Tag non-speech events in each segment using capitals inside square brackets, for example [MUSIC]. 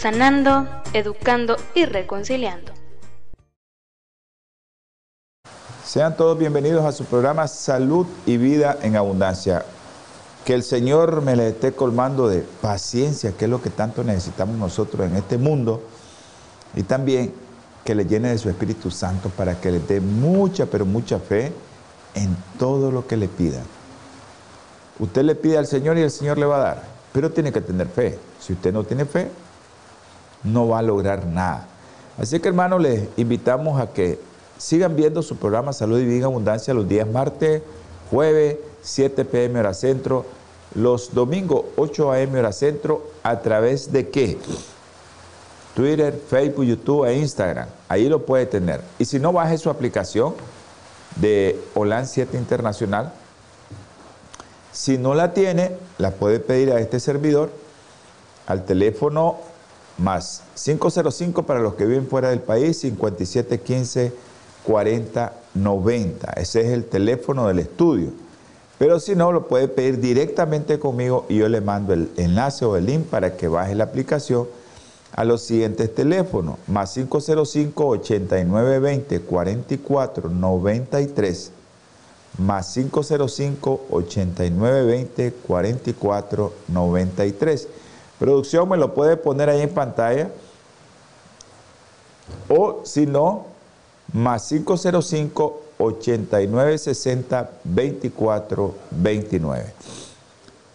sanando, educando y reconciliando. Sean todos bienvenidos a su programa Salud y Vida en Abundancia. Que el Señor me le esté colmando de paciencia, que es lo que tanto necesitamos nosotros en este mundo, y también que le llene de su Espíritu Santo para que le dé mucha, pero mucha fe en todo lo que le pida. Usted le pide al Señor y el Señor le va a dar, pero tiene que tener fe. Si usted no tiene fe, no va a lograr nada. Así que hermanos, les invitamos a que sigan viendo su programa Salud y Vida Abundancia los días martes, jueves, 7 pm hora centro, los domingos 8 am hora centro, a través de qué? Twitter, Facebook, YouTube e Instagram. Ahí lo puede tener. Y si no, baje su aplicación de OLAN 7 Internacional. Si no la tiene, la puede pedir a este servidor al teléfono más 505 para los que viven fuera del país, 5715 4090. Ese es el teléfono del estudio. Pero si no, lo puede pedir directamente conmigo y yo le mando el enlace o el link para que baje la aplicación a los siguientes teléfonos, más 505-8920-4493, más 505-8920-4493. Producción me lo puede poner ahí en pantalla. O si no, más 505 8960 2429.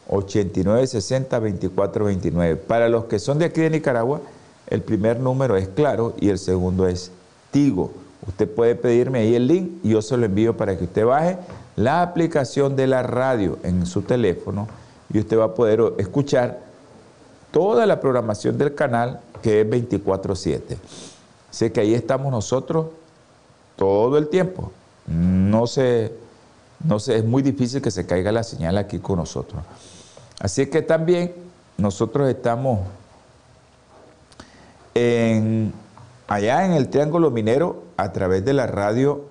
8960 2429. Para los que son de aquí de Nicaragua, el primer número es Claro y el segundo es Tigo. Usted puede pedirme ahí el link y yo se lo envío para que usted baje la aplicación de la radio en su teléfono y usted va a poder escuchar toda la programación del canal que es 24/7. Sé que ahí estamos nosotros todo el tiempo. No sé, no sé, es muy difícil que se caiga la señal aquí con nosotros. Así que también nosotros estamos en, allá en el Triángulo Minero a través de la radio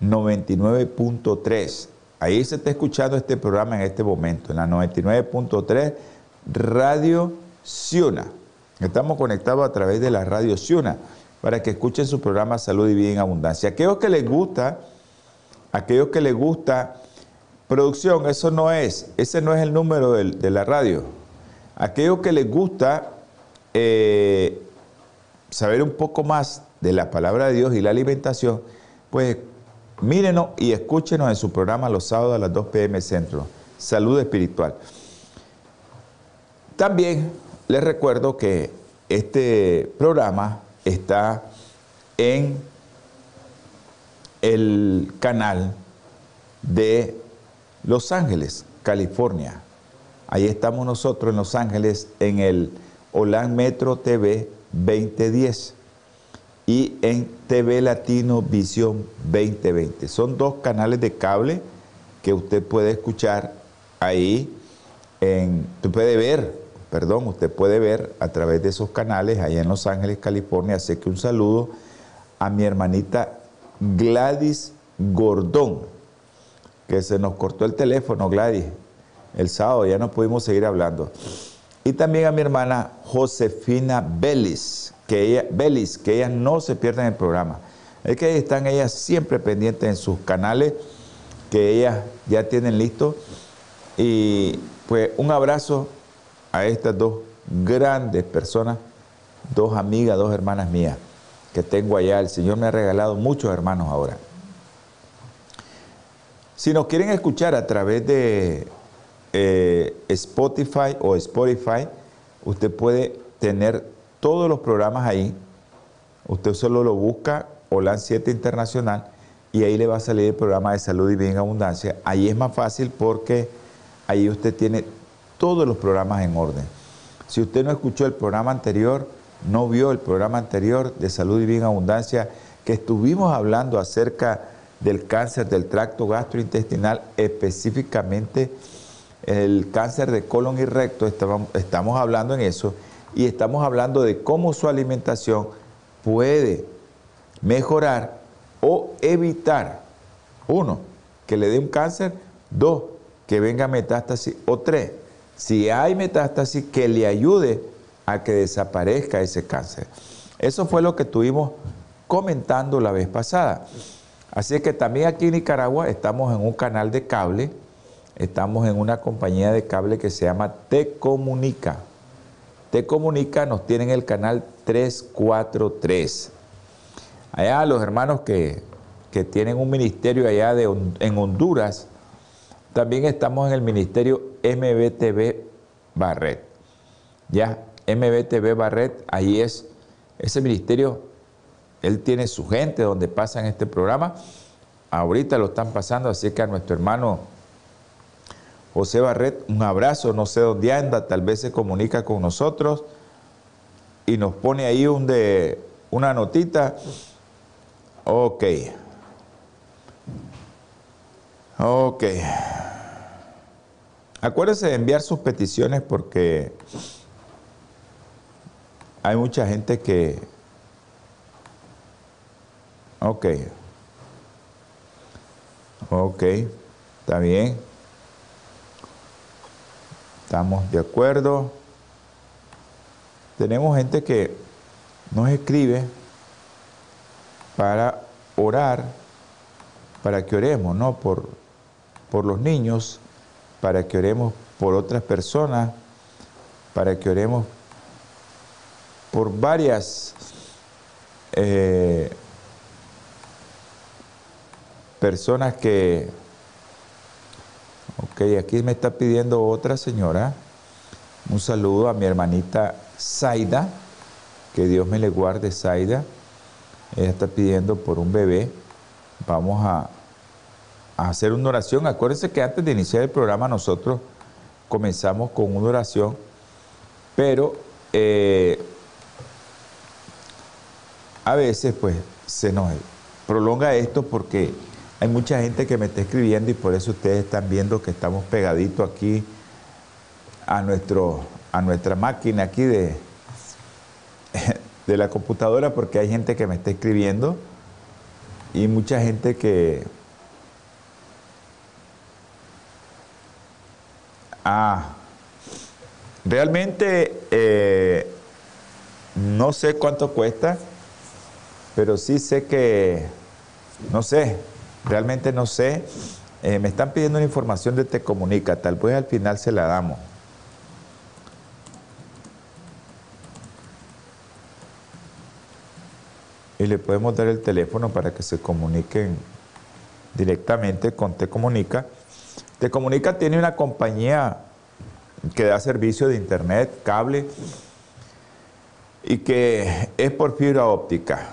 99.3. Ahí se está escuchando este programa en este momento, en la 99.3 Radio Ciuna. Estamos conectados a través de la radio Ciuna para que escuchen su programa Salud y Vida en Abundancia. Aquellos que les gusta, aquellos que les gusta producción, eso no es, ese no es el número de, la radio. Aquellos que les gusta eh, saber un poco más de la palabra de Dios y la alimentación, pues mírenos y escúchenos en su programa los sábados a las 2 pm centro. Salud espiritual. También les recuerdo que este programa está en el canal de Los Ángeles, California. Ahí estamos nosotros en Los Ángeles en el Holan Metro TV 2010 y en TV Latino Visión 2020. Son dos canales de cable que usted puede escuchar ahí, en, puede ver perdón, usted puede ver a través de esos canales allá en Los Ángeles, California. Así que un saludo a mi hermanita Gladys Gordón, que se nos cortó el teléfono, Gladys, el sábado, ya no pudimos seguir hablando. Y también a mi hermana Josefina Belis, que ella, Belis, que ellas no se pierden el programa. Es que están ellas siempre pendientes en sus canales, que ellas ya tienen listo. Y pues un abrazo a estas dos grandes personas, dos amigas, dos hermanas mías que tengo allá. El Señor me ha regalado muchos hermanos ahora. Si nos quieren escuchar a través de eh, Spotify o Spotify, usted puede tener todos los programas ahí. Usted solo lo busca OLAN 7 Internacional y ahí le va a salir el programa de salud y bien abundancia. Ahí es más fácil porque ahí usted tiene todos los programas en orden. Si usted no escuchó el programa anterior, no vio el programa anterior de Salud y Bien Abundancia, que estuvimos hablando acerca del cáncer del tracto gastrointestinal, específicamente el cáncer de colon y recto, estamos hablando en eso, y estamos hablando de cómo su alimentación puede mejorar o evitar, uno, que le dé un cáncer, dos, que venga metástasis, o tres, si hay metástasis, que le ayude a que desaparezca ese cáncer. Eso fue lo que estuvimos comentando la vez pasada. Así que también aquí en Nicaragua estamos en un canal de cable, estamos en una compañía de cable que se llama Te Comunica. Te Comunica nos tienen el canal 343. Allá los hermanos que, tienen un ministerio allá de, en Honduras, también estamos en el ministerio MBTV Barret. Ya, MBTV Barret, ahí es ese ministerio, él tiene su gente donde pasan este programa. Ahorita lo están pasando, así que a nuestro hermano José Barret, un abrazo, no sé dónde anda, tal vez se comunica con nosotros y nos pone ahí un de, una notita. Ok. Ok. Acuérdese de enviar sus peticiones porque hay mucha gente que... Ok. Ok. Está bien. Estamos de acuerdo. Tenemos gente que nos escribe para orar, para que oremos, ¿no? Por, por los niños, para que oremos por otras personas, para que oremos por varias eh, personas que Ok, aquí me está pidiendo otra señora. Un saludo a mi hermanita Zaida. Que Dios me le guarde, Zaida. Ella está pidiendo por un bebé. Vamos a, hacer una oración. Acuérdense que antes de iniciar el programa nosotros comenzamos con una oración, pero eh, a veces pues se nos prolonga esto porque hay mucha gente que me está escribiendo y por eso ustedes están viendo que estamos pegaditos aquí a, nuestro, a nuestra máquina aquí de, de la computadora porque hay gente que me está escribiendo y mucha gente que... Ah, realmente eh, no sé cuánto cuesta, pero sí sé que, no sé, Realmente no sé. Eh, me están pidiendo una información de Te Comunica, tal vez al final se la damos. Y le podemos dar el teléfono para que se comuniquen directamente con Te Comunica. Te Comunica tiene una compañía que da servicio de internet, cable, y que es por fibra óptica.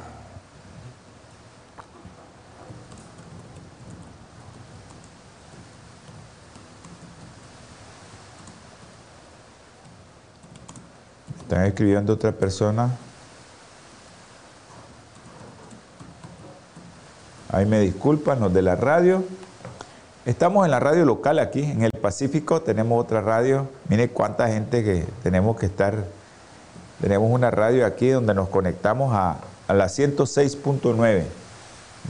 Están escribiendo otra persona. Ahí me disculpan los de la radio. Estamos en la radio local aquí, en el Pacífico, tenemos otra radio. Mire cuánta gente que tenemos que estar. Tenemos una radio aquí donde nos conectamos a, la 106.9,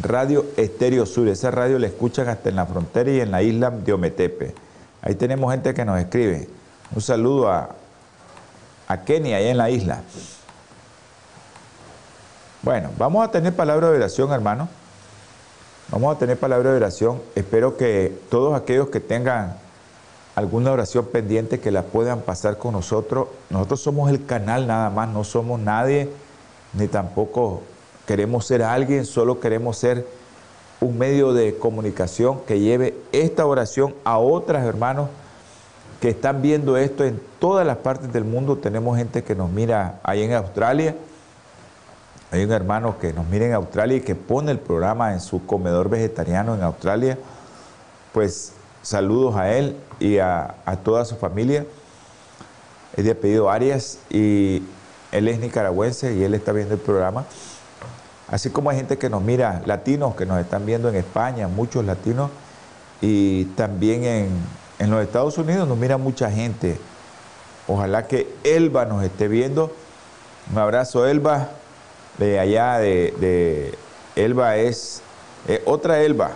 Radio Estéreo Sur. Esa radio la escuchan hasta en la frontera y en la isla de Ometepe. Ahí tenemos gente que nos escribe. Un saludo a, a Kenia, allá en la isla. Bueno, vamos a tener palabra de oración, hermano. Vamos a tener palabra de oración. Espero que todos aquellos que tengan alguna oración pendiente que la puedan pasar con nosotros. Nosotros somos el canal nada más, no somos nadie, ni tampoco queremos ser alguien, solo queremos ser un medio de comunicación que lleve esta oración a otras hermanos que están viendo esto en todas las partes del mundo. Tenemos gente que nos mira ahí en Australia. Hay un hermano que nos mira en Australia y que pone el programa en su comedor vegetariano en Australia. Pues saludos a él y a, toda su familia. es de apellido Arias y él es nicaragüense y él está viendo el programa. Así como hay gente que nos mira, latinos que nos están viendo en España, muchos latinos, y también en, en los Estados Unidos nos mira mucha gente. Ojalá que Elba nos esté viendo. Un abrazo, Elba, de allá de, Elba es eh, otra Elba.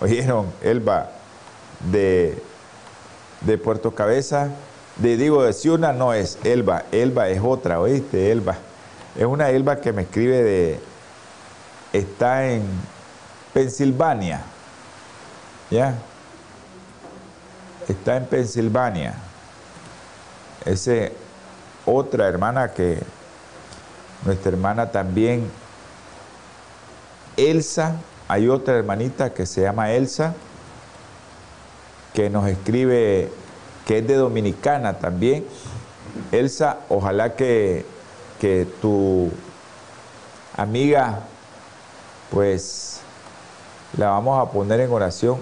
Oyeron, Elba de, de Puerto Cabeza, de digo de Ciuna no es Elba, Elba es otra, oíste, Elba. Es una Elba que me escribe de, está en Pensilvania, ¿ya? Está en Pensilvania. Ese otra hermana que, nuestra hermana también, Elsa, hay otra hermanita que se llama Elsa, que nos escribe que es de Dominicana también. Elsa, ojalá que, que tu amiga, pues la vamos a poner en oración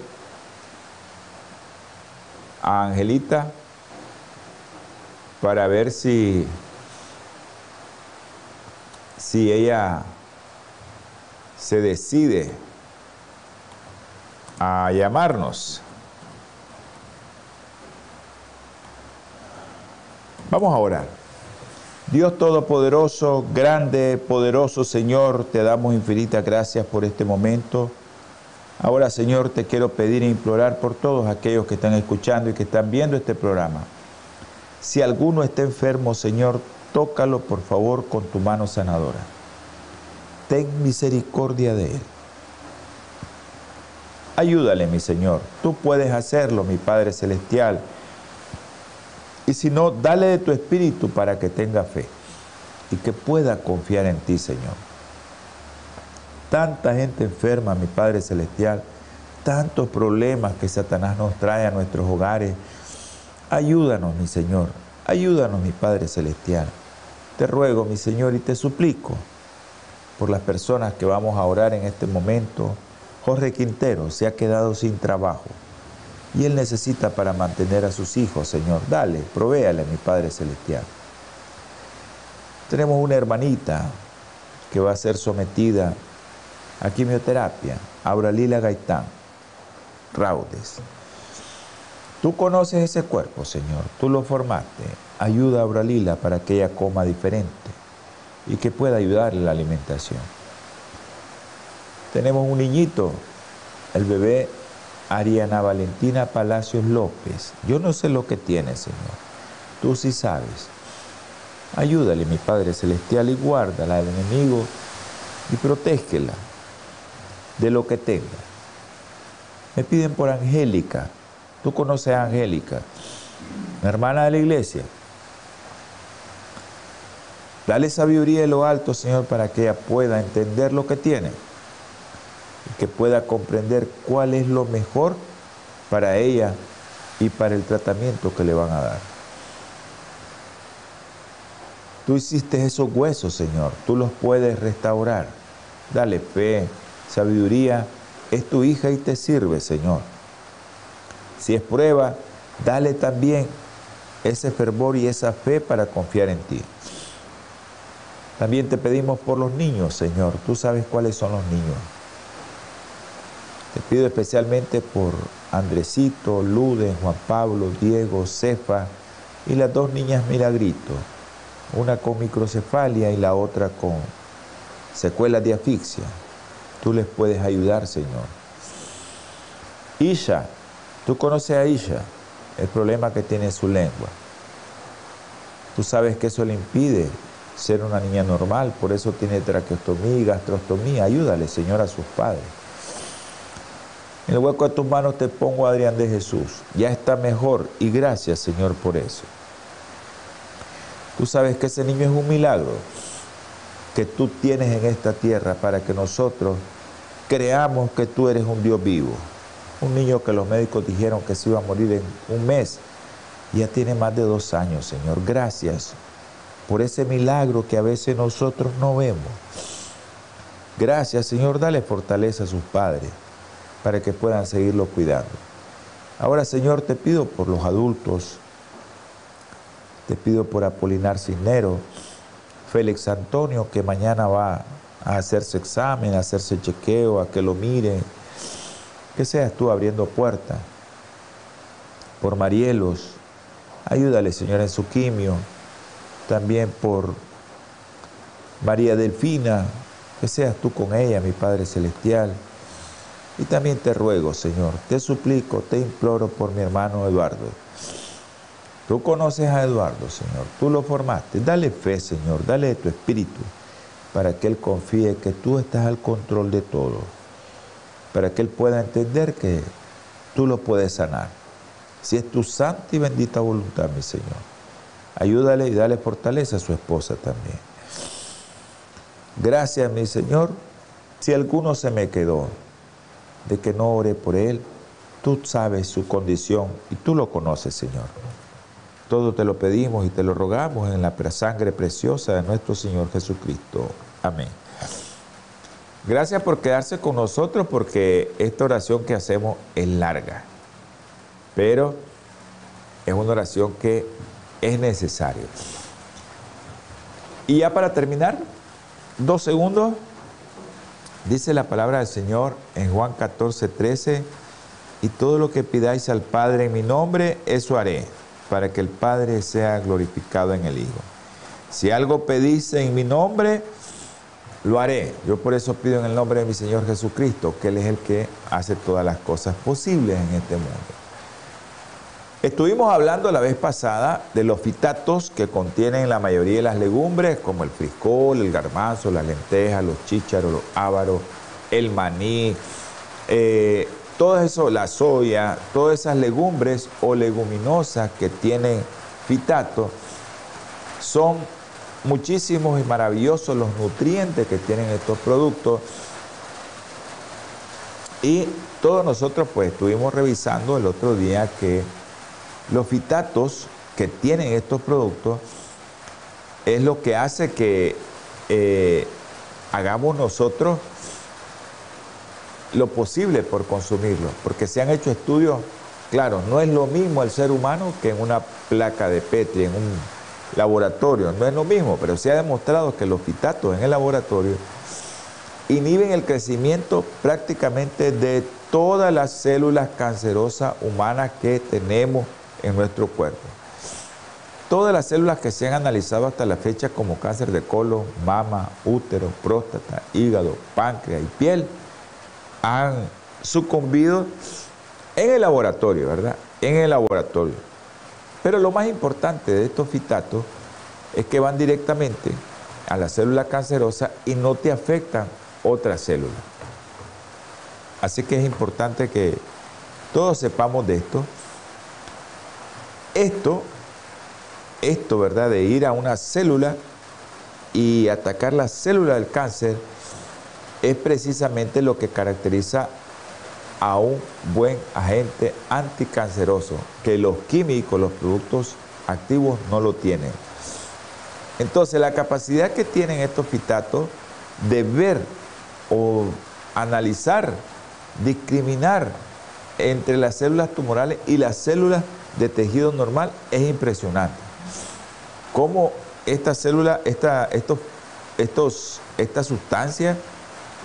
a Angelita para ver si, si ella se decide a llamarnos. Vamos a orar. Dios Todopoderoso, grande, poderoso Señor, te damos infinitas gracias por este momento. Ahora, Señor, te quiero pedir e implorar por todos aquellos que están escuchando y que están viendo este programa si alguno está enfermo, Señor, tócalo por favor con tu mano sanadora. Ten misericordia de él. Ayúdale, mi Señor. Tú puedes hacerlo, mi Padre Celestial. Y si no, dale de tu espíritu para que tenga fe y que pueda confiar en ti, Señor. Tanta gente enferma, mi Padre Celestial, tantos problemas que Satanás nos trae a nuestros hogares, Ayúdanos, mi Señor, ayúdanos, mi Padre Celestial. Te ruego, mi Señor, y te suplico por las personas que vamos a orar en este momento. Jorge Quintero se ha quedado sin trabajo y él necesita para mantener a sus hijos, Señor. Dale, provéale, mi Padre Celestial. Tenemos una hermanita que va a ser sometida a quimioterapia, Auralila Gaitán, Raudes. Tú conoces ese cuerpo, Señor, tú lo formaste. Ayuda a Auralila para que ella coma diferente y que pueda ayudarle la alimentación. Tenemos un niñito, el bebé Ariana Valentina Palacios López. Yo no sé lo que tiene, Señor. Tú sí sabes. Ayúdale, mi Padre Celestial, y guárdala del enemigo y protégela de lo que tenga. Me piden por Angélica, Tú conoces a Angélica, hermana de la iglesia. Dale sabiduría de lo alto, Señor, para que ella pueda entender lo que tiene y que pueda comprender cuál es lo mejor para ella y para el tratamiento que le van a dar. Tú hiciste esos huesos, Señor, tú los puedes restaurar. Dale fe, sabiduría, es tu hija y te sirve, Señor. Si es prueba, dale también ese fervor y esa fe para confiar en ti. También te pedimos por los niños, Señor. Tú sabes cuáles son los niños. Te pido especialmente por Andresito, Luden, Juan Pablo, Diego, Cefa y las dos niñas Milagrito, una con microcefalia y la otra con secuelas de asfixia. Tú les puedes ayudar, Señor. Isha, Tú conoces a Isha, el problema que tiene su lengua. Tú sabes que eso le impide ser una niña normal, por eso tiene traqueostomía y gastrostomía. Ayúdale, Señor, a sus padres. En el hueco de tus manos te pongo a Adrián de Jesús. Ya está mejor y gracias, Señor, por eso. Tú sabes que ese niño es un milagro que tú tienes en esta tierra para que nosotros creamos que tú eres un Dios vivo. Un niño que los médicos dijeron que se iba a morir en un mes. Ya tiene más de dos años, Señor. Gracias por ese milagro que a veces nosotros no vemos. Gracias, Señor. Dale fortaleza a sus padres para que puedan seguirlo cuidando. Ahora, Señor, te pido por los adultos Te pido por Apolinar Cisnero, Félix Antonio, que mañana va a hacerse examen, a hacerse chequeo, a que lo miren. Que seas tú abriendo puertas. Por Marielos, ayúdale, Señor, en su quimio. También por María Delfina, que seas tú con ella, mi Padre Celestial. Y también te ruego, Señor, te suplico, te imploro por mi hermano Eduardo. Tú conoces a Eduardo, Señor, tú lo formaste. Dale fe, Señor, dale tu espíritu para que él confíe que tú estás al control de todo, para que él pueda entender que tú lo puedes sanar. Si es tu santa y bendita voluntad, mi Señor, ayúdale y dale fortaleza a su esposa también. Gracias, mi Señor. Si alguno se me quedó de que no ore por él, tú sabes su condición y tú lo conoces, Señor. Todo te lo pedimos y te lo rogamos en la sangre preciosa de nuestro Señor Jesucristo. Amén. Gracias por quedarse con nosotros porque esta oración que hacemos es larga, pero es una oración que es necesaria. Y ya para terminar, dos segundos, dice la palabra del Señor en Juan 14, 13, y todo lo que pidáis al Padre en mi nombre, eso haré, para que el Padre sea glorificado en el Hijo. Si algo pedís en mi nombre, lo haré. Yo por eso pido en el nombre de mi Señor Jesucristo, que Él es el que hace todas las cosas posibles en este mundo. Estuvimos hablando la vez pasada de los fitatos que contienen la mayoría de las legumbres, como el frijol, el garbanzo, las lentejas, los chícharos, los ávaros, el maní, eh, todo eso, la soya, todas esas legumbres o leguminosas que tienen fitato, son muchísimos y maravillosos los nutrientes que tienen estos productos. Y todos nosotros pues estuvimos revisando el otro día que los fitatos que tienen estos productos es lo que hace que eh, hagamos nosotros lo posible por consumirlo, porque se han hecho estudios, claro, no es lo mismo el ser humano que en una placa de Petri, en un laboratorio, no es lo mismo, pero se ha demostrado que los fitatos en el laboratorio inhiben el crecimiento prácticamente de todas las células cancerosas humanas que tenemos en nuestro cuerpo. Todas las células que se han analizado hasta la fecha como cáncer de colon, mama, útero, próstata, hígado, páncreas y piel han sucumbido en el laboratorio, ¿verdad? En el laboratorio. Pero lo más importante de estos fitatos es que van directamente a la célula cancerosa y no te afectan otras células. Así que es importante que todos sepamos de esto esto, esto, ¿verdad? De ir a una célula y atacar la célula del cáncer es precisamente lo que caracteriza a un buen agente anticanceroso, que los químicos, los productos activos no lo tienen. Entonces, la capacidad que tienen estos fitatos de ver o analizar, discriminar entre las células tumorales y las células de tejido normal es impresionante. Cómo esta célula, esta, estos, estos, sustancia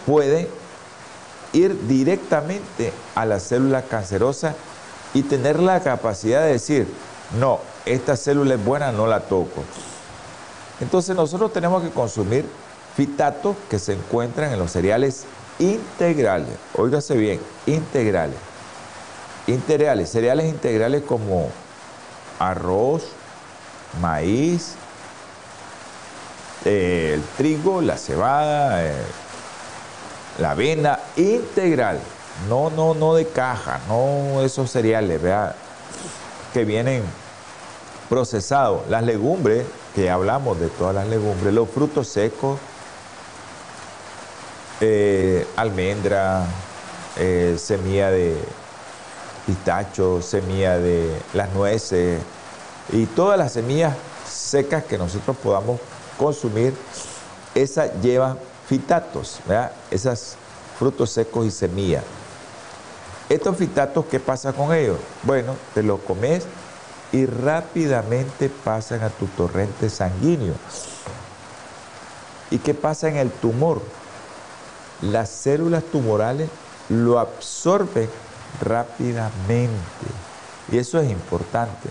puede ir directamente a la célula cancerosa y tener la capacidad de decir, no, esta célula es buena, no la toco. Entonces nosotros tenemos que consumir fitatos que se encuentran en los cereales integrales. Óigase bien, integrales integrales, cereales integrales como arroz, maíz, eh, el trigo, la cebada, eh, la avena, integral. No, no, no de caja, no esos cereales, vea, que vienen procesados. Las legumbres, que hablamos de todas las legumbres, los frutos secos, eh, almendra, semilla de, pistacho, semilla de las nueces y todas las semillas secas que nosotros podamos consumir, esas llevan fitatos, ¿verdad? Esas frutos secos y semillas. Estos fitatos, ¿qué pasa con ellos? Bueno, te los comes y rápidamente pasan a tu torrente sanguíneo. ¿Y qué pasa en el tumor? Las células tumorales lo absorben rápidamente. Y eso es importante.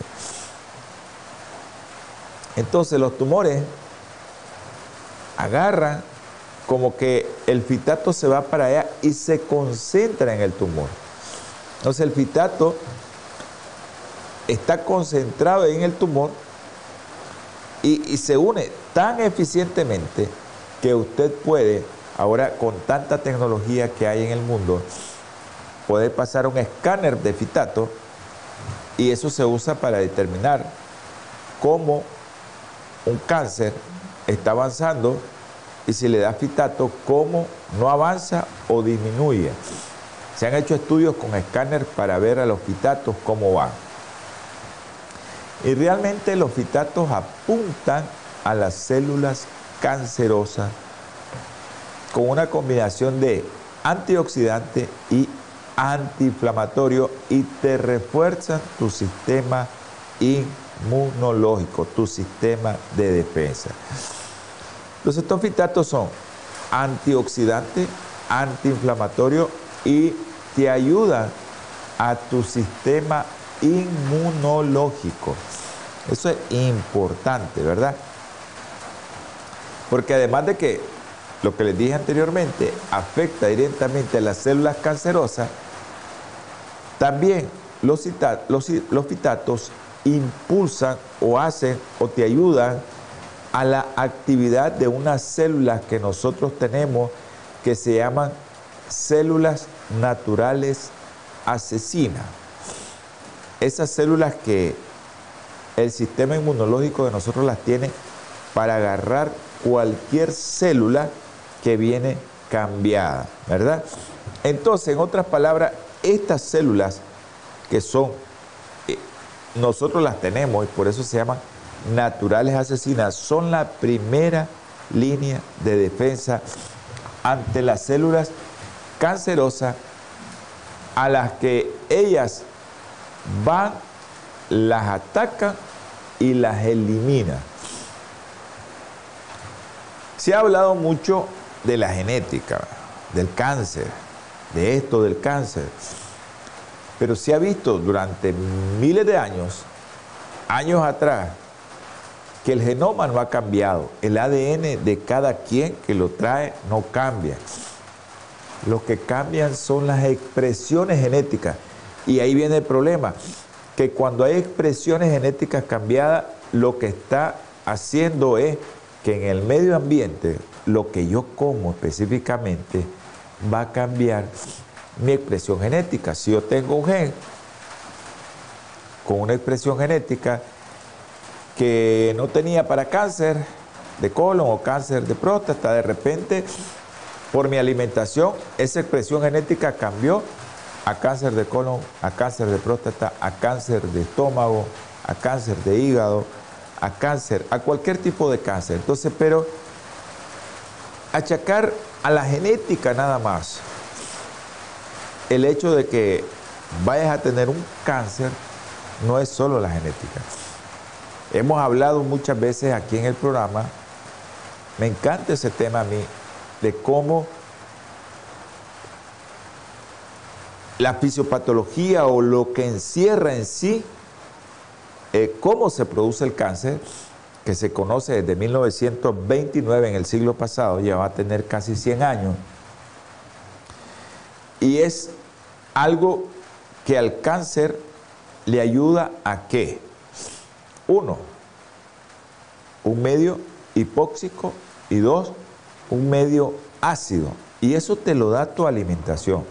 Entonces los tumores agarran como que el fitato se va para allá y se concentra en el tumor. Entonces el fitato está concentrado en el tumor y, y, se une tan eficientemente que usted puede, ahora con tanta tecnología que hay en el mundo, poder pasar un escáner de fitato y eso se usa para determinar cómo un cáncer está avanzando y si le da fitato, cómo no avanza o disminuye. Se han hecho estudios con escáner para ver a los fitatos cómo van. Y realmente los fitatos apuntan a las células cancerosas con una combinación de antioxidante y antiinflamatorio y te refuerzan tu sistema inmunológico, tu sistema de defensa. Los estos fitatos son antioxidante, antiinflamatorio y te ayudan a tu sistema inmunológico. Eso es importante, ¿verdad? Porque además de que lo que les dije anteriormente afecta directamente a las células cancerosas, también los, fitatos impulsan o hacen o te ayudan a la actividad de unas células que nosotros tenemos que se llaman células naturales asesinas. Esas células que el sistema inmunológico de nosotros las tiene para agarrar cualquier célula que viene cambiada, ¿verdad? Entonces, en otras palabras, estas células que son, eh, nosotros las tenemos y por eso se llaman naturales asesinas, son la primera línea de defensa ante las células cancerosas a las que ellas van, las atacan y las eliminan. Se ha hablado mucho de la genética, del cáncer, de esto del cáncer, pero se ha visto durante miles de años, años atrás, que el genoma no ha cambiado, el ADN de cada quien que lo trae no cambia. Lo que cambian son las expresiones genéticas. Y ahí viene el problema, que cuando hay expresiones genéticas cambiadas, lo que está haciendo es que en el medio ambiente, lo que yo como específicamente, va a cambiar mi expresión genética. Si yo tengo un gen con una expresión genética que no tenía para cáncer de colon o cáncer de próstata, de repente por mi alimentación esa expresión genética cambió a cáncer de colon, a cáncer de próstata, a cáncer de estómago, a cáncer de hígado, a cáncer, a cualquier tipo de cáncer. Entonces, pero achacar a la genética nada más el hecho de que vayas a tener un cáncer no es solo la genética. Hemos hablado muchas veces aquí en el programa, me encanta ese tema a mí, de cómo la fisiopatología o lo que encierra en sí eh, cómo se produce el cáncer, que se conoce desde 1929 en el siglo pasado, ya va a tener casi 100 años, y es algo que al cáncer le ayuda a qué? Uno, un medio hipóxico y dos, un medio ácido. Y eso te lo da tu alimentación.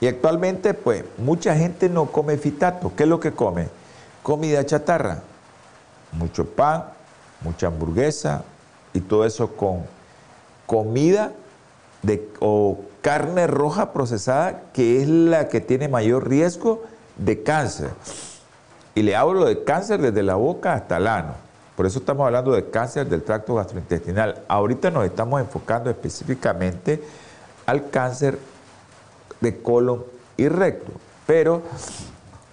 Y actualmente, pues, mucha gente no come fitato. ¿Qué es lo que come? Comida chatarra. Mucho pan, mucha hamburguesa y todo eso con comida o carne roja procesada, que es la que tiene mayor riesgo de cáncer. Y le hablo de cáncer desde la boca hasta el ano. Por eso estamos hablando de cáncer del tracto gastrointestinal. Ahorita nos estamos enfocando específicamente al cáncer de colon y recto. Pero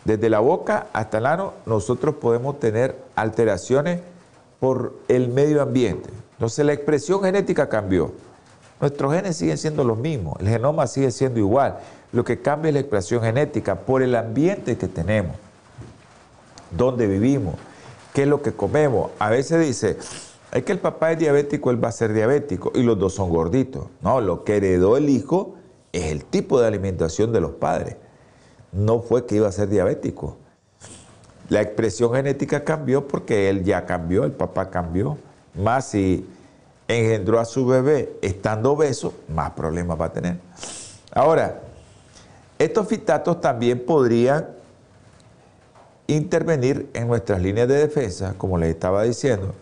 Desde la boca hasta el ano, nosotros podemos tener alteraciones por el medio ambiente. Entonces la expresión genética cambió. Nuestros genes siguen siendo los mismos, el genoma sigue siendo igual. Lo que cambia es la expresión genética por el ambiente que tenemos, dónde vivimos, qué es lo que comemos. A veces dice, es que el papá es diabético, él va a ser diabético y los dos son gorditos. No, lo que heredó el hijo es el tipo de alimentación de los padres. No fue que iba a ser diabético. La expresión genética cambió porque él ya cambió, el papá cambió. Más si engendró a su bebé estando obeso, más problemas va a tener. Ahora, estos fitatos también podrían intervenir en nuestras líneas de defensa, como les estaba diciendo,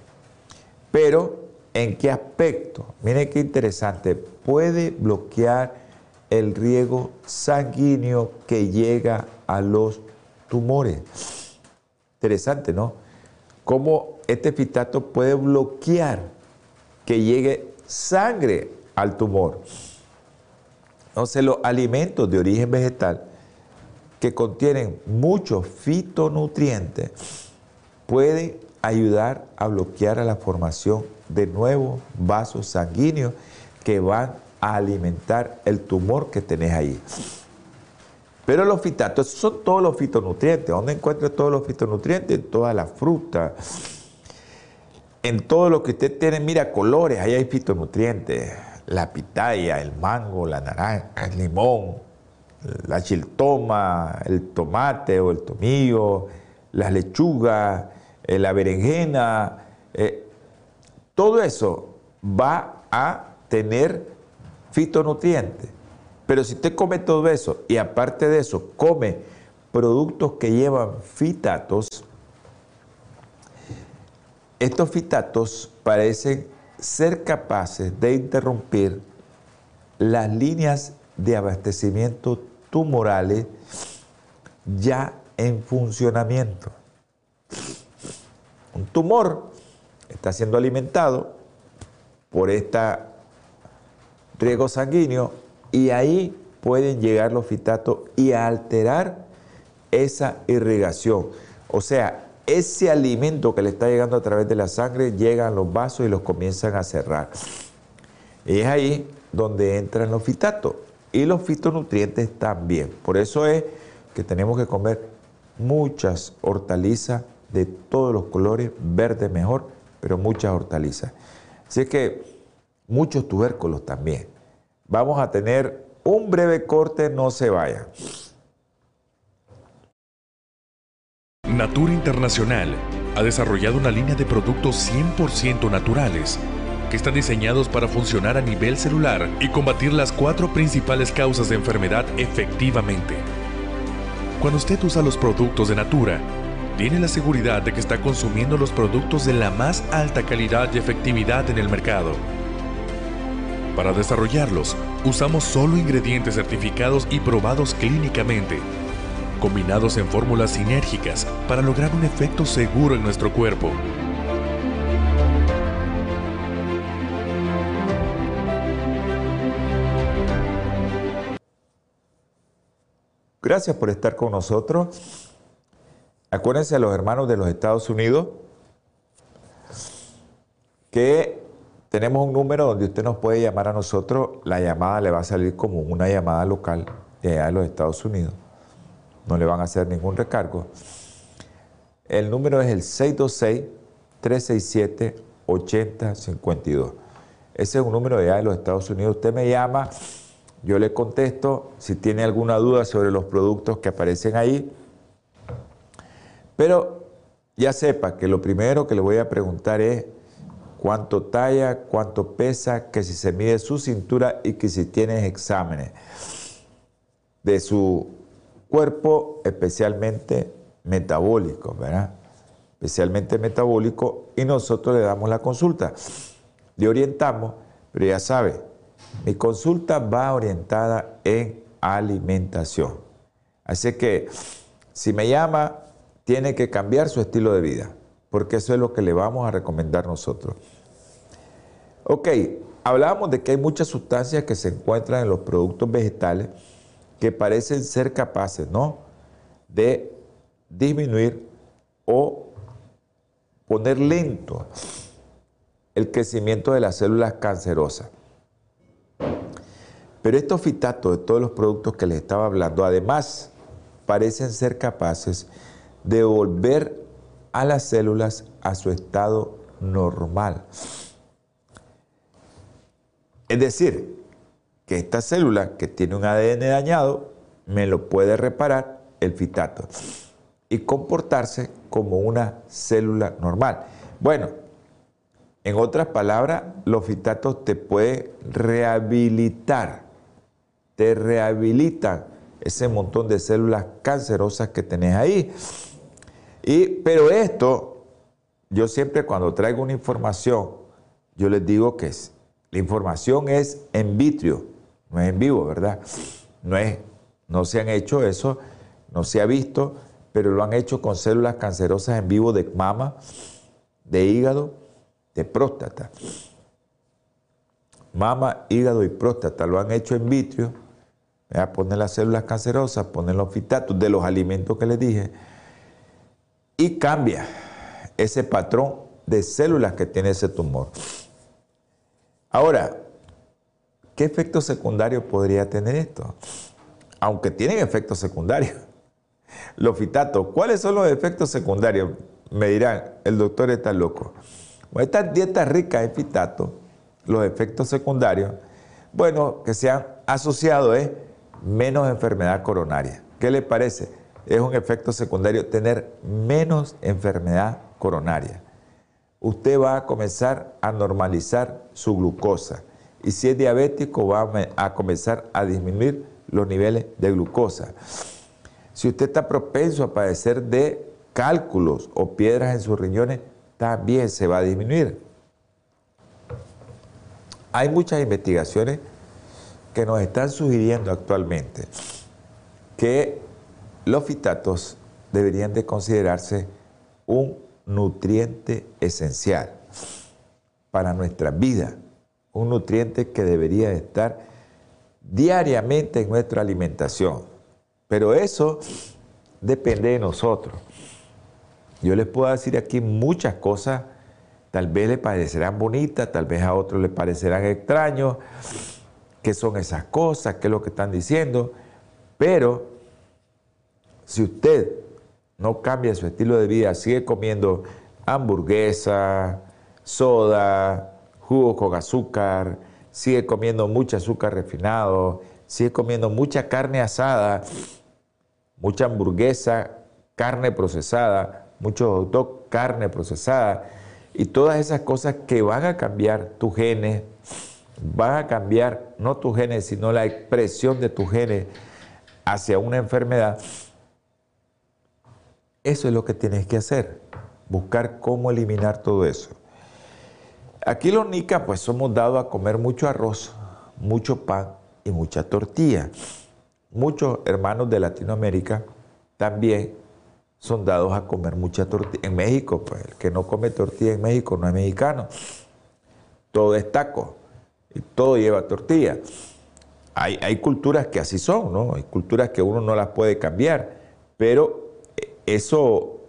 pero ¿en qué aspecto? Miren qué interesante, puede bloquear el riego sanguíneo que llega a los tumores. Interesante, ¿no? Cómo este fitato puede bloquear que llegue sangre al tumor. Entonces los alimentos de origen vegetal que contienen muchos fitonutrientes pueden ayudar a bloquear la formación de nuevos vasos sanguíneos que van a alimentar el tumor que tenés ahí. Pero los fitatos son todos los fitonutrientes. ¿Dónde encuentras todos los fitonutrientes? En todas las frutas, en todo lo que usted tiene, mira, colores, ahí hay fitonutrientes. La pitaya, el mango, la naranja, el limón, la chiltoma, el tomate o el tomillo, las lechugas, eh, la berenjena, eh, todo eso va a tener fitonutrientes. Pero si usted come todo eso y aparte de eso come productos que llevan fitatos, estos fitatos parecen ser capaces de interrumpir las líneas de abastecimiento tumorales ya en funcionamiento. Un tumor está siendo alimentado por este riego sanguíneo y ahí pueden llegar los fitatos y alterar esa irrigación. O sea, ese alimento que le está llegando a través de la sangre llega a los vasos y los comienzan a cerrar. Y es ahí donde entran los fitatos y los fitonutrientes también. Por eso es que tenemos que comer muchas hortalizas de todos los colores, verde mejor, pero muchas hortalizas. Así que muchos tubérculos también. Vamos a tener un breve corte, no se vaya. Natura Internacional ha desarrollado una línea de productos 100% naturales que están diseñados para funcionar a nivel celular y combatir las cuatro principales causas de enfermedad efectivamente. Cuando usted usa los productos de Natura, tiene la seguridad de que está consumiendo los productos de la más alta calidad y efectividad en el mercado. Para desarrollarlos, usamos solo ingredientes certificados y probados clínicamente, combinados en fórmulas sinérgicas para lograr un efecto seguro en nuestro cuerpo. Gracias por estar con nosotros. Acuérdense a los hermanos de los Estados Unidos que tenemos un número donde usted nos puede llamar a nosotros. La llamada le va a salir como una llamada local de allá de los Estados Unidos. No le van a hacer ningún recargo. El número es el 626-367-8052. Ese es un número de allá de los Estados Unidos. Usted me llama, yo le contesto. Si tiene alguna duda sobre los productos que aparecen ahí, pero ya sepa que lo primero que le voy a preguntar es cuánto talla, cuánto pesa, que si se mide su cintura y que si tiene exámenes de su cuerpo, especialmente metabólico, ¿verdad? Especialmente metabólico, y nosotros le damos la consulta. Le orientamos, pero ya sabe, mi consulta va orientada en alimentación. Así que si me llama, tiene que cambiar su estilo de vida, porque eso es lo que le vamos a recomendar nosotros. Ok, hablábamos de que hay muchas sustancias que se encuentran en los productos vegetales que parecen ser capaces, ¿no? De disminuir o poner lento el crecimiento de las células cancerosas. Pero estos fitatos de todos los productos que les estaba hablando, además, parecen ser capaces de volver a las células a su estado normal. Es decir, que esta célula que tiene un ADN dañado me lo puede reparar el fitato y comportarse como una célula normal. Bueno, en otras palabras, los fitatos te pueden rehabilitar, te rehabilitan ese montón de células cancerosas que tenés ahí. Y, pero esto, yo siempre cuando traigo una información, yo les digo que es, la información es en vitrio, no es en vivo, ¿verdad? No, es, no se han hecho eso, no se ha visto, pero lo han hecho con células cancerosas en vivo de mama, de hígado, de próstata. Mama, hígado y próstata lo han hecho en vitrio. Ponen las células cancerosas, ponen los fitatos de los alimentos que les dije y cambia ese patrón de células que tiene ese tumor. Ahora, ¿qué efecto secundario podría tener esto? Aunque tienen efectos secundarios. [LAUGHS] Los fitatos, ¿cuáles son los efectos secundarios? Me dirán, el doctor está loco. Bueno, estas dietas ricas en fitato, los efectos secundarios, bueno, que se han asociado es menos enfermedad coronaria. ¿Qué le parece? Es un efecto secundario tener menos enfermedad coronaria. Usted va a comenzar a normalizar su glucosa y si es diabético va a comenzar a disminuir los niveles de glucosa. Si usted está propenso a padecer de cálculos o piedras en sus riñones, también se va a disminuir. Hay muchas investigaciones que nos están sugiriendo actualmente que los fitatos deberían de considerarse un nutriente esencial para nuestra vida, un nutriente que debería estar diariamente en nuestra alimentación. Pero eso depende de nosotros. Yo les puedo decir aquí muchas cosas, tal vez le parecerán bonitas, tal vez a otros les parecerán extraños, qué son esas cosas, qué es lo que están diciendo, pero si usted no cambia su estilo de vida, sigue comiendo hamburguesa, soda, jugo con azúcar, sigue comiendo mucho azúcar refinado, sigue comiendo mucha carne asada, mucha hamburguesa, carne procesada, mucho hot carne procesada, y todas esas cosas que van a cambiar tu genes, van a cambiar no tu genes, sino la expresión de tu genes hacia una enfermedad. Eso es lo que tienes que hacer, buscar cómo eliminar todo eso. Aquí los nicas pues somos dados a comer mucho arroz, mucho pan y mucha tortilla. Muchos hermanos de Latinoamérica también son dados a comer mucha tortilla. En México, pues el que no come tortilla en México no es mexicano. Todo es taco y todo lleva tortilla. Hay, hay culturas que así son, ¿no? Hay culturas que uno no las puede cambiar, pero eso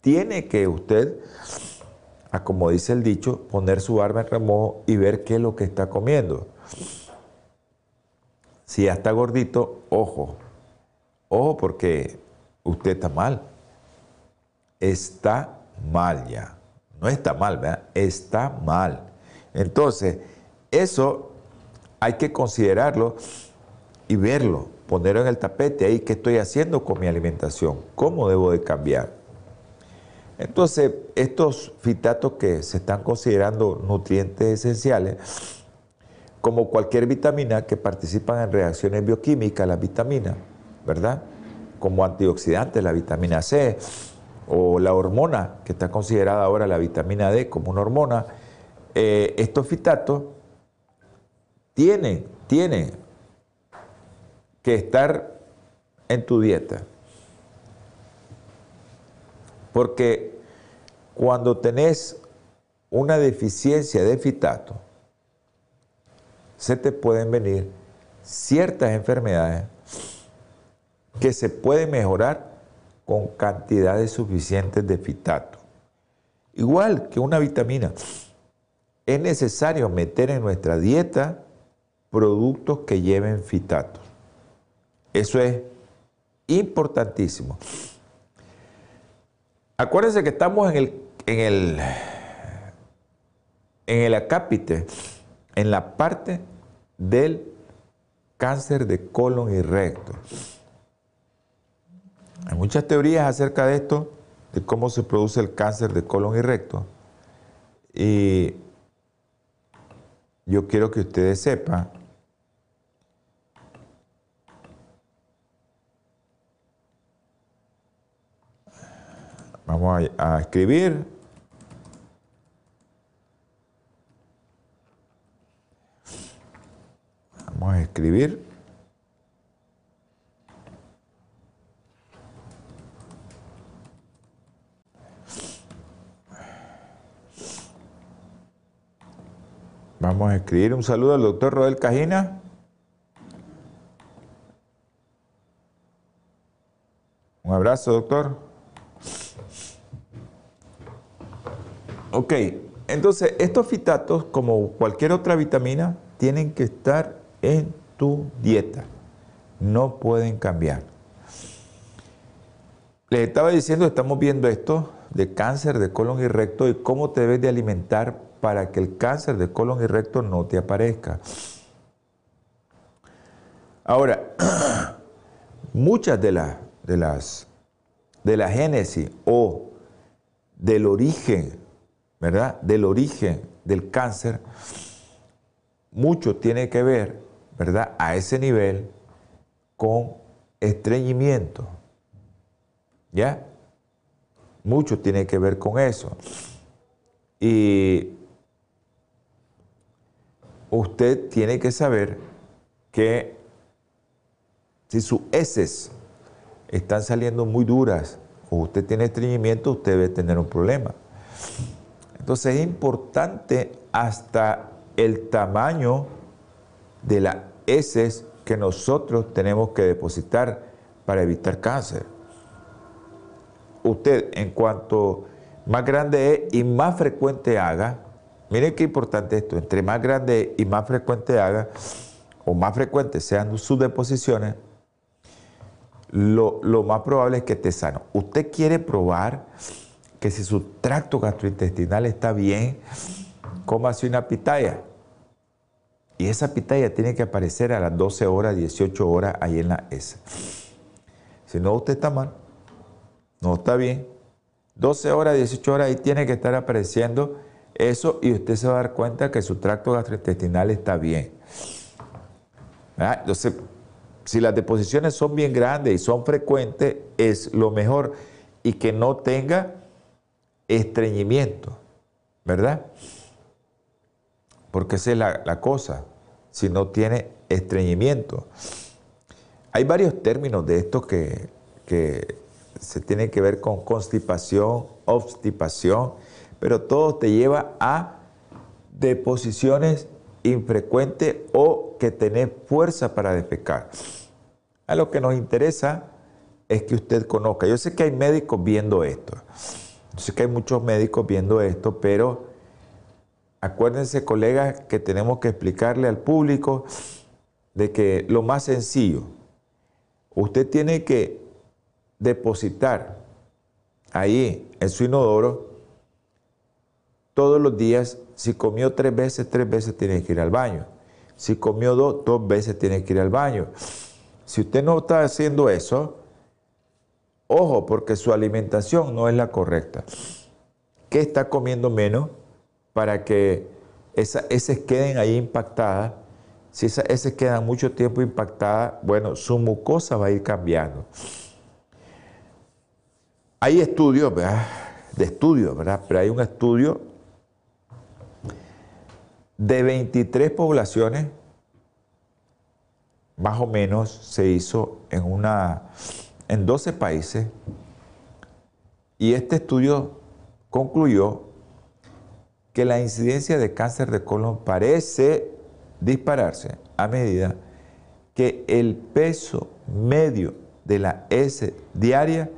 tiene que usted, como dice el dicho, poner su arma en remojo y ver qué es lo que está comiendo. Si ya está gordito, ojo, ojo porque usted está mal. Está mal ya. No está mal, ¿verdad? Está mal. Entonces, eso hay que considerarlo y verlo, ponerlo en el tapete ahí, qué estoy haciendo con mi alimentación, cómo debo de cambiar. Entonces, estos fitatos que se están considerando nutrientes esenciales, como cualquier vitamina que participan en reacciones bioquímicas, las vitaminas, ¿verdad? Como antioxidantes, la vitamina C o la hormona, que está considerada ahora la vitamina D como una hormona, eh, estos fitatos tienen, tienen que estar en tu dieta. Porque cuando tenés una deficiencia de fitato, se te pueden venir ciertas enfermedades que se pueden mejorar con cantidades suficientes de fitato. Igual que una vitamina, es necesario meter en nuestra dieta productos que lleven fitato. Eso es importantísimo. Acuérdense que estamos en el, en el, en el acápite, en la parte del cáncer de colon y recto. Hay muchas teorías acerca de esto, de cómo se produce el cáncer de colon y recto. Y yo quiero que ustedes sepan Vamos a, escribir. Vamos a escribir. Vamos a escribir un saludo al doctor Rodel Cajina. Un abrazo, doctor. Ok, entonces estos fitatos, como cualquier otra vitamina, tienen que estar en tu dieta. No pueden cambiar. Les estaba diciendo, estamos viendo esto de cáncer de colon y recto y cómo te debes de alimentar para que el cáncer de colon y recto no te aparezca. Ahora, [CLEARS THROAT] muchas de, de las de la génesis o del origen ¿verdad? Del origen del cáncer, mucho tiene que ver, ¿verdad? A ese nivel con estreñimiento. ¿Ya? Mucho tiene que ver con eso. Y usted tiene que saber que si sus heces están saliendo muy duras o usted tiene estreñimiento, usted debe tener un problema. Entonces es importante hasta el tamaño de las heces que nosotros tenemos que depositar para evitar cáncer. Usted, en cuanto más grande es y más frecuente haga, miren qué importante esto, entre más grande y más frecuente haga, o más frecuentes sean sus deposiciones, lo, lo más probable es que esté sano. Usted quiere probar que si su tracto gastrointestinal está bien, así una pitaya. Y esa pitaya tiene que aparecer a las 12 horas, 18 horas ahí en la S. Si no, usted está mal. No está bien. 12 horas, 18 horas ahí tiene que estar apareciendo eso y usted se va a dar cuenta que su tracto gastrointestinal está bien. Entonces, si las deposiciones son bien grandes y son frecuentes, es lo mejor. Y que no tenga estreñimiento, ¿verdad? Porque esa es la, cosa, si no tiene estreñimiento. Hay varios términos de estos que, que se tienen que ver con constipación, obstipación, pero todo te lleva a deposiciones infrecuentes o que tenés fuerza para defecar. A lo que nos interesa es que usted conozca. Yo sé que hay médicos viendo esto. Yo sé que hay muchos médicos viendo esto, pero acuérdense, colegas, que tenemos que explicarle al público de que lo más sencillo, usted tiene que depositar ahí en su inodoro todos los días. Si comió tres veces, tres veces tiene que ir al baño. Si comió dos, dos veces tiene que ir al baño. Si usted no está haciendo eso, Ojo, porque su alimentación no es la correcta. ¿Qué está comiendo menos para que esas heces queden ahí impactadas? Si esas heces quedan mucho tiempo impactadas, bueno, su mucosa va a ir cambiando. Hay estudios, ¿verdad? De estudios, ¿verdad? Pero hay un estudio de 23 poblaciones, más o menos, se hizo en una en 12 países y este estudio concluyó que la incidencia de cáncer de colon parece dispararse a medida que el peso medio de la S diaria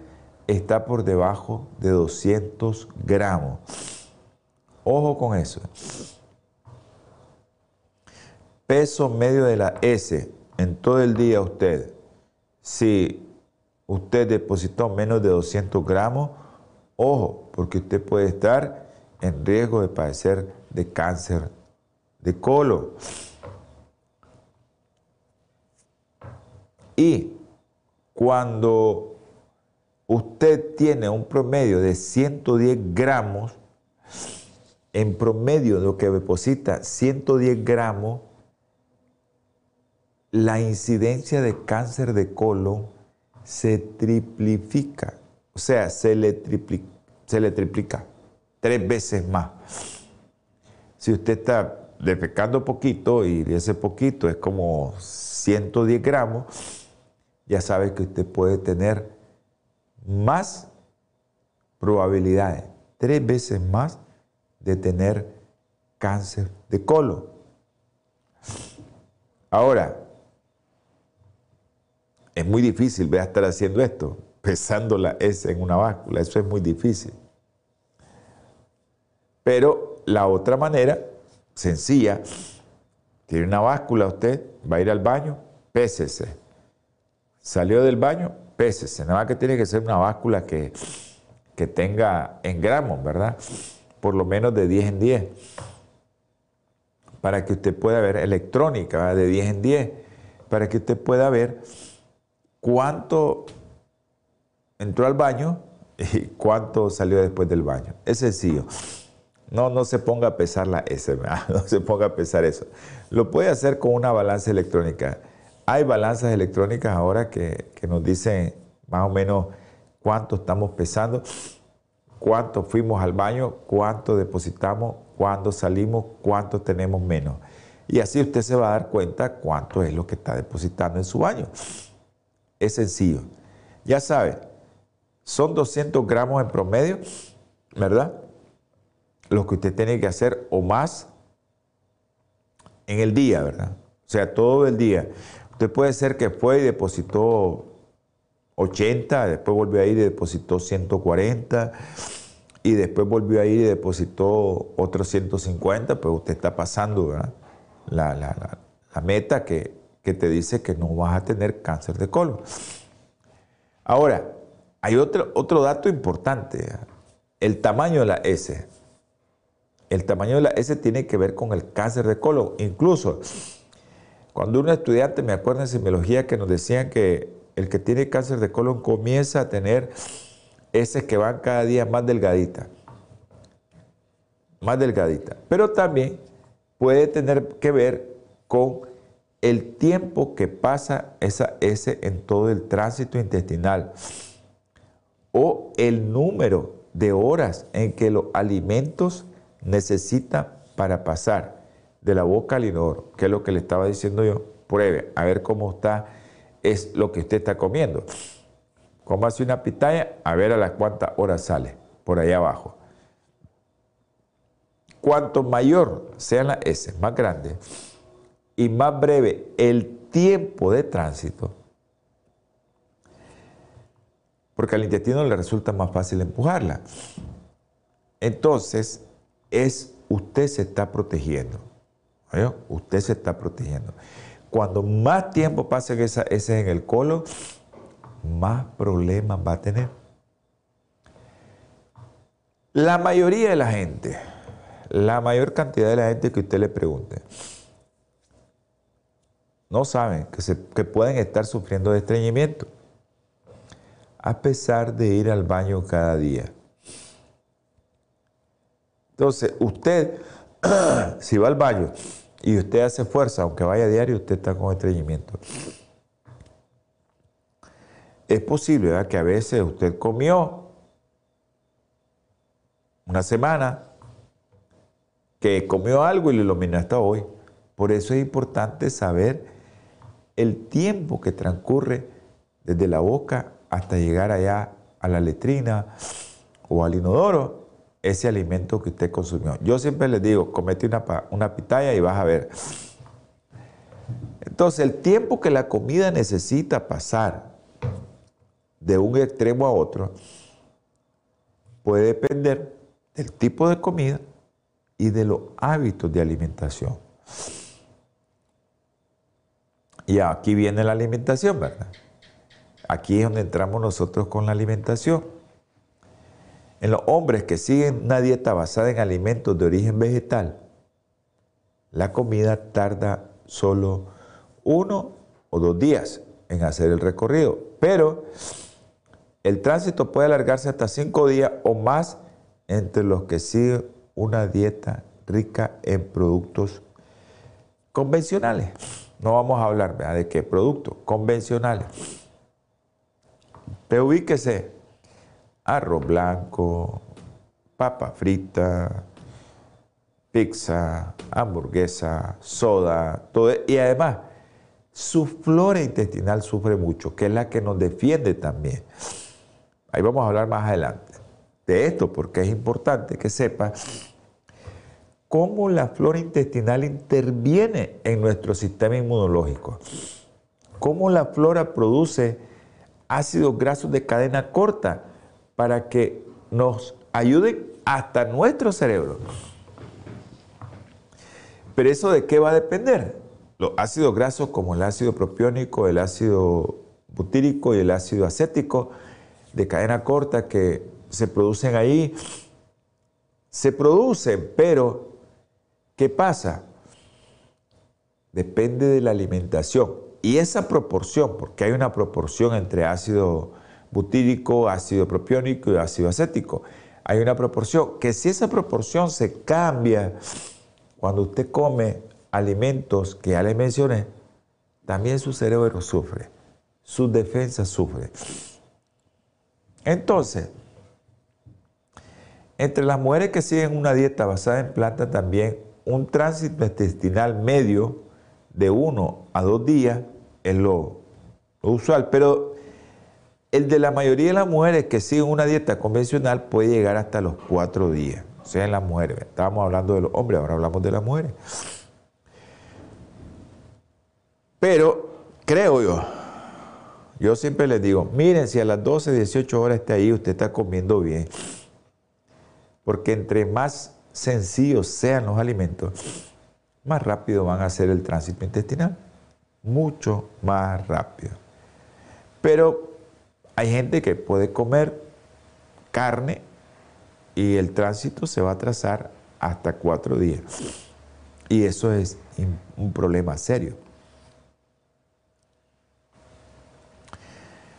está por debajo de 200 gramos. Ojo con eso. Peso medio de la S en todo el día usted. Si usted depositó menos de 200 gramos, ojo, porque usted puede estar en riesgo de padecer de cáncer de colon. Y cuando usted tiene un promedio de 110 gramos, en promedio de lo que deposita 110 gramos, la incidencia de cáncer de colon se triplifica, o sea, se le, triplica, se le triplica tres veces más. Si usted está defecando poquito y ese poquito es como 110 gramos, ya sabe que usted puede tener más probabilidades, tres veces más de tener cáncer de colon. Ahora, es muy difícil a estar haciendo esto, [LAUGHS] pesando la S en una báscula, eso es muy difícil. Pero la otra manera, sencilla, tiene una báscula usted, va a ir al baño, pésese. Salió del baño, pésese. Nada más que tiene que ser una báscula que, que tenga en gramos, ¿verdad? Por lo menos de 10 en 10. Para que usted pueda ver electrónica, de 10 en 10. Para que usted pueda ver cuánto entró al baño y cuánto salió después del baño. Es sencillo. No, no se ponga a pesar la S, [LAUGHS] no se ponga a pesar eso. Lo puede hacer con una balanza electrónica. Hay balanzas electrónicas ahora que, que nos dicen más o menos cuánto estamos pesando, cuánto fuimos al baño, cuánto depositamos, cuándo salimos, cuánto tenemos menos. Y así usted se va a dar cuenta cuánto es lo que está depositando en su baño. Es sencillo. Ya sabe, son 200 gramos en promedio, ¿verdad? Lo que usted tiene que hacer o más en el día, ¿verdad? O sea, todo el día. Usted puede ser que fue y depositó 80, después volvió a ir y depositó 140, y después volvió a ir y depositó otros 150, pues usted está pasando ¿verdad? La, la meta que, que te dice que no vas a tener cáncer de colon. Ahora, hay otro, otro dato importante, el tamaño de la S. El tamaño de la S tiene que ver con el cáncer de colon. Incluso, cuando un estudiante, me acuerdo en semiología, que nos decían que el que tiene cáncer de colon comienza a tener S que van cada día más delgaditas. Más delgadita. Pero también puede tener que ver con el tiempo que pasa esa S en todo el tránsito intestinal o el número de horas en que los alimentos necesitan para pasar de la boca al inodoro, que es lo que le estaba diciendo yo, pruebe a ver cómo está, es lo que usted está comiendo. Como hace una pitaya, a ver a las cuántas horas sale, por ahí abajo. Cuanto mayor sean las S, más grandes, y más breve el tiempo de tránsito, porque al intestino le resulta más fácil empujarla. Entonces, es usted se está protegiendo. Usted se está protegiendo. Cuando más tiempo pase esa, ese en el colon, más problemas va a tener. La mayoría de la gente, la mayor cantidad de la gente que usted le pregunte, no saben que, se, que pueden estar sufriendo de estreñimiento, a pesar de ir al baño cada día. Entonces, usted, [CLEARS THROAT] si va al baño y usted hace fuerza, aunque vaya diario, usted está con estreñimiento. Es posible que a veces usted comió una semana, que comió algo y lo eliminó hasta hoy. Por eso es importante saber el tiempo que transcurre desde la boca hasta llegar allá a la letrina o al inodoro, ese alimento que usted consumió. Yo siempre les digo, comete una, pitaya y vas a ver. Entonces, el tiempo que la comida necesita pasar de un extremo a otro puede depender del tipo de comida y de los hábitos de alimentación. Y aquí viene la alimentación, ¿verdad? Aquí es donde entramos nosotros con la alimentación. En los hombres que siguen una dieta basada en alimentos de origen vegetal, la comida tarda solo uno o dos días en hacer el recorrido, pero el tránsito puede alargarse hasta cinco días o más entre los que siguen una dieta rica en productos convencionales. No vamos a hablar de qué productos convencionales. Pero ubíquese, arroz blanco, papa frita, pizza, hamburguesa, soda, todo. Y además, su flora intestinal sufre mucho, que es la que nos defiende también. Ahí vamos a hablar más adelante de esto, porque es importante que sepa cómo la flora intestinal interviene en nuestro sistema inmunológico, cómo la flora produce ácidos grasos de cadena corta para que nos ayuden hasta nuestro cerebro. Pero eso de qué va a depender? Los ácidos grasos como el ácido propiónico, el ácido butírico y el ácido acético de cadena corta que se producen ahí, se producen, pero ¿qué pasa? Depende de la alimentación. Y esa proporción, porque hay una proporción entre ácido butírico, ácido propiónico y ácido acético, hay una proporción, que si esa proporción se cambia cuando usted come alimentos que ya le mencioné, también su cerebro sufre, sus defensas sufren. Entonces, entre las mujeres que siguen una dieta basada en plantas también, un tránsito intestinal medio de uno a dos días es lo, usual, pero el de la mayoría de las mujeres que siguen una dieta convencional puede llegar hasta los cuatro días, o sea, en las mujeres. Estábamos hablando de los hombres, ahora hablamos de las mujeres. Pero creo yo, yo siempre les digo, miren, si a las 12, 18 horas está ahí, usted está comiendo bien. Porque entre más sencillos sean los alimentos, más rápido van a ser el tránsito intestinal. Mucho más rápido. Pero hay gente que puede comer carne y el tránsito se va a trazar hasta cuatro días. Y eso es un problema serio.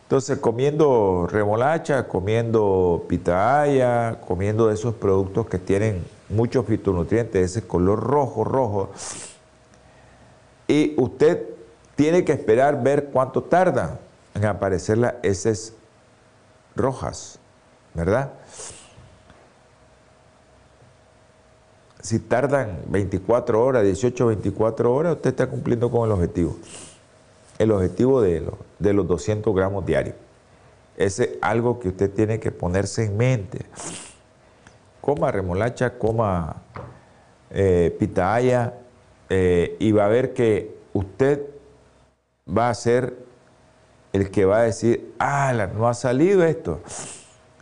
Entonces, comiendo remolacha, comiendo pitaya, comiendo esos productos que tienen muchos fitonutrientes, ese color rojo, rojo. Y usted tiene que esperar ver cuánto tarda en aparecer las heces rojas, ¿verdad? Si tardan 24 horas, 18, 24 horas, usted está cumpliendo con el objetivo el objetivo de, de los 200 gramos diarios. Ese es algo que usted tiene que ponerse en mente. Coma remolacha, coma eh, eh, y va a ver que usted va a ser el que va a decir, ah, no ha salido esto.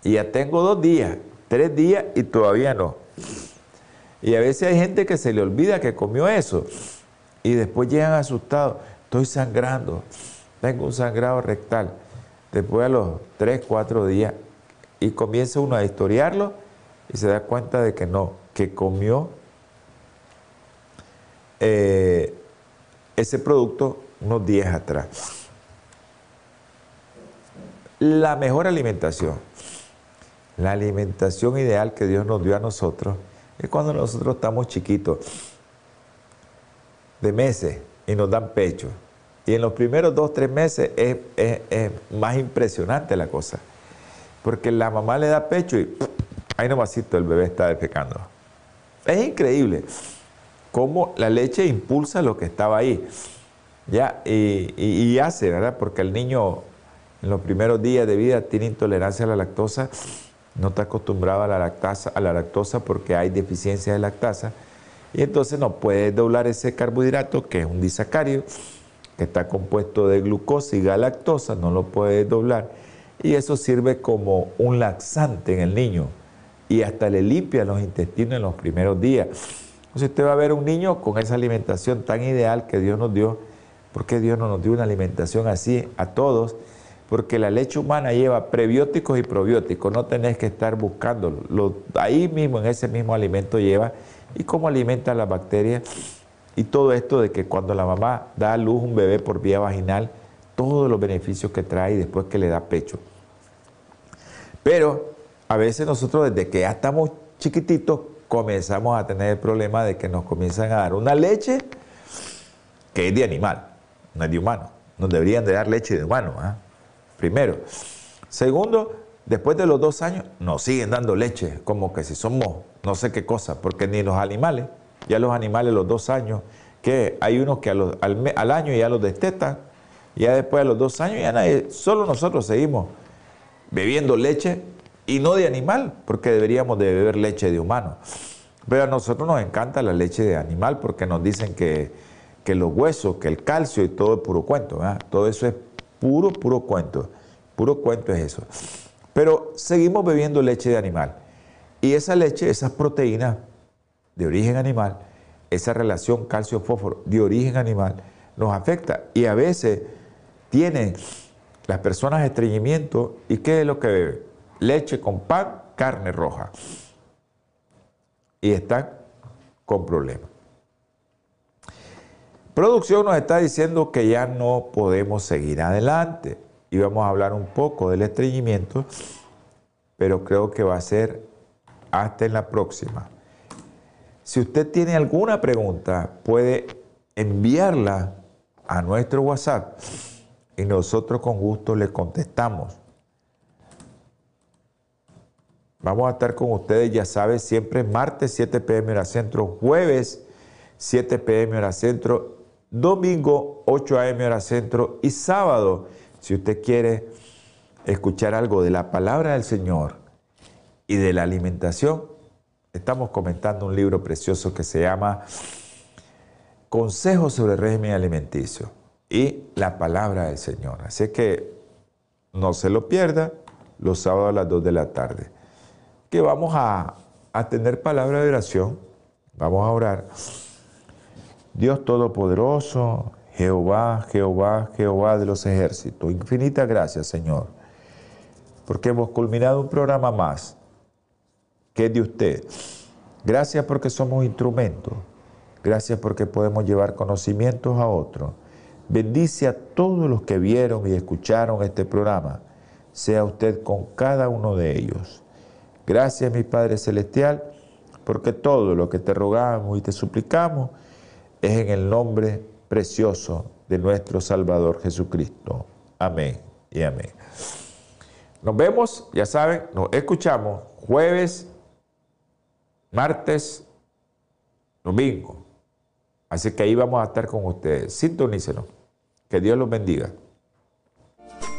Y ya tengo dos días, tres días y todavía no. Y a veces hay gente que se le olvida que comió eso y después llegan asustados estoy sangrando, tengo un sangrado rectal. Después a los 3, 4 días y comienza uno a historiarlo y se da cuenta de que no, que comió eh, ese producto unos días atrás. La mejor alimentación, la alimentación ideal que Dios nos dio a nosotros es cuando nosotros estamos chiquitos, de meses, y nos dan pecho. Y en los primeros dos, tres meses es, más impresionante la cosa. Porque la mamá le da pecho y ahí nomasito el bebé está defecando. Es increíble cómo la leche impulsa lo que estaba ahí. Ya, y, hace, ¿verdad? Porque el niño en los primeros días de vida tiene intolerancia a la lactosa, no está acostumbrado a la lactasa, a la lactosa porque hay deficiencia de lactasa y entonces no puede doblar ese carbohidrato que es un disacario que está compuesto de glucosa y galactosa, no lo puede doblar. y eso sirve como un laxante en el niño y hasta le limpia los intestinos en los primeros días. Entonces usted va a ver un niño con esa alimentación tan ideal que Dios nos dio. ¿Por qué Dios no nos dio una alimentación así a todos? Porque la leche humana lleva prebióticos y probióticos, no tenés que estar buscándolo. ahí mismo, en ese mismo alimento lleva y cómo alimenta las bacterias y todo esto de que cuando la mamá da a luz un bebé por vía vaginal, todos los beneficios que trae después que le da pecho. Pero a veces nosotros desde que ya estamos chiquititos comenzamos a tener el problema de que nos comienzan a dar una leche que es de animal, no es de humano. Nos deberían de dar leche de humano, ¿ah? primero. Segundo, después de los dos años nos siguen dando leche, como que si somos no sé qué cosa, porque ni los animales, ya los animales los dos años, que hay unos que al, al, año ya los destetan, ya después de los dos años ya nadie, solo nosotros seguimos bebiendo leche y no de animal, porque deberíamos de beber leche de humano. Pero a nosotros nos encanta la leche de animal porque nos dicen que, los huesos, que el calcio y todo es puro cuento. Todo eso es puro, puro cuento. Puro cuento es eso. Pero seguimos bebiendo leche de animal. Y esa leche, esas proteínas de origen animal, esa relación calcio-fósforo de origen animal, nos afecta. Y a veces tienen las personas estreñimiento. ¿Y qué es lo que beben? Leche con pan, carne roja. Y están con problemas. Producción nos está diciendo que ya no podemos seguir adelante. Y vamos a hablar un poco del estreñimiento, pero creo que va a ser hasta en la próxima. Si usted tiene alguna pregunta, puede enviarla a nuestro WhatsApp y nosotros con gusto le contestamos. Vamos a estar con ustedes, ya sabes, siempre martes 7 pm hora centro, jueves 7 pm hora centro, domingo 8 am hora centro y sábado, si usted quiere escuchar algo de la palabra del Señor y de la alimentación, estamos comentando un libro precioso que se llama Consejos sobre el régimen alimenticio y la palabra del Señor. Así que no se lo pierda los sábados a las 2 de la tarde que vamos a, tener palabra de oración. Vamos a orar. Dios Todopoderoso, Jehová, Jehová, Jehová de los ejércitos. Infinita gracias, Señor, porque hemos culminado un programa más que es de usted. Gracias porque somos instrumentos. Gracias porque podemos llevar conocimientos a otros. Bendice a todos los que vieron y escucharon este programa. Sea usted con cada uno de ellos. Gracias, mi Padre Celestial, porque todo lo que te rogamos y te suplicamos es en el nombre precioso de nuestro Salvador Jesucristo. Amén y amén. Nos vemos, ya saben, nos escuchamos jueves, martes, domingo. Así que ahí vamos a estar con ustedes. Sintonícenos. Que Dios los bendiga.